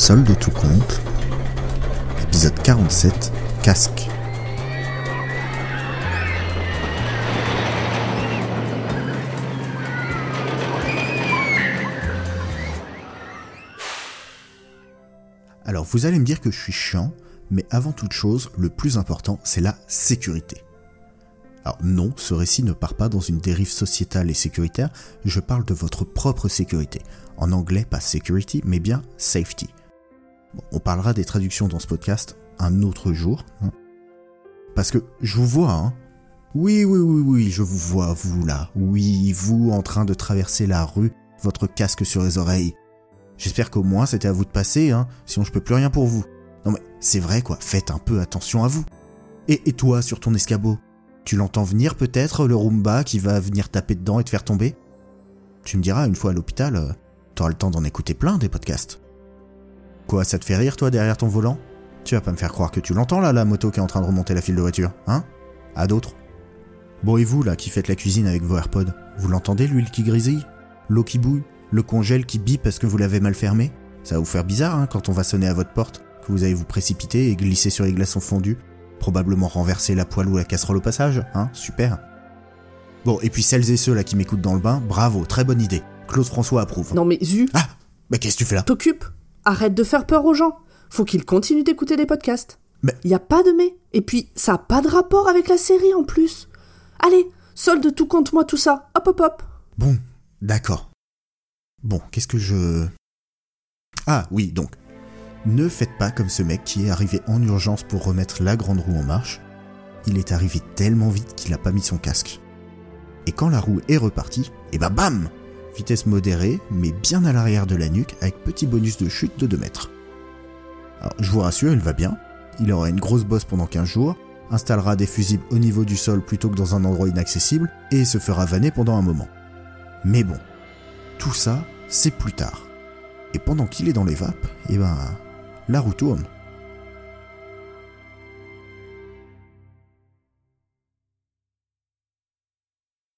Solde tout compte, épisode 47, casque. Alors vous allez me dire que je suis chiant, mais avant toute chose, le plus important, c'est la sécurité. Alors non, ce récit ne part pas dans une dérive sociétale et sécuritaire, je parle de votre propre sécurité. En anglais, pas security, mais bien safety. On parlera des traductions dans ce podcast un autre jour. Hein. Parce que je vous vois, hein. Oui, oui, oui, oui, je vous vois, vous là. Oui, vous en train de traverser la rue, votre casque sur les oreilles. J'espère qu'au moins c'était à vous de passer, hein, sinon je peux plus rien pour vous. Non mais c'est vrai quoi, faites un peu attention à vous. Et, et toi sur ton escabeau? Tu l'entends venir peut-être, le Roomba qui va venir taper dedans et te faire tomber? Tu me diras, une fois à l'hôpital, euh, t'auras le temps d'en écouter plein des podcasts. Quoi, ça te fait rire toi derrière ton volant? Tu vas pas me faire croire que tu l'entends là, la moto qui est en train de remonter la file de voiture, hein? À d'autres? Bon et vous là qui faites la cuisine avec vos AirPods, vous l'entendez l'huile qui grisille L'eau qui bouille? Le congèle qui bip parce que vous l'avez mal fermé? Ça va vous faire bizarre hein, quand on va sonner à votre porte, que vous allez vous précipiter et glisser sur les glaçons fondus probablement renverser la poêle ou la casserole au passage, hein, super. Bon, et puis celles et ceux là qui m'écoutent dans le bain, bravo, très bonne idée. Claude François approuve. Non mais Zu. Ah! Mais qu'est-ce que tu fais là? T'occupe Arrête de faire peur aux gens Faut qu'ils continuent d'écouter des podcasts. Mais... Y a pas de mais. Et puis, ça a pas de rapport avec la série en plus. Allez, solde tout compte moi tout ça. Hop hop hop. Bon, d'accord. Bon, qu'est-ce que je... Ah oui, donc, ne faites pas comme ce mec qui est arrivé en urgence pour remettre la grande roue en marche. Il est arrivé tellement vite qu'il n'a pas mis son casque. Et quand la roue est repartie, et bah bam Vitesse modérée, mais bien à l'arrière de la nuque, avec petit bonus de chute de 2 mètres. Alors, je vous rassure, il va bien. Il aura une grosse bosse pendant 15 jours, installera des fusibles au niveau du sol plutôt que dans un endroit inaccessible, et se fera vanner pendant un moment. Mais bon, tout ça, c'est plus tard. Et pendant qu'il est dans les vapes, eh ben, la roue tourne.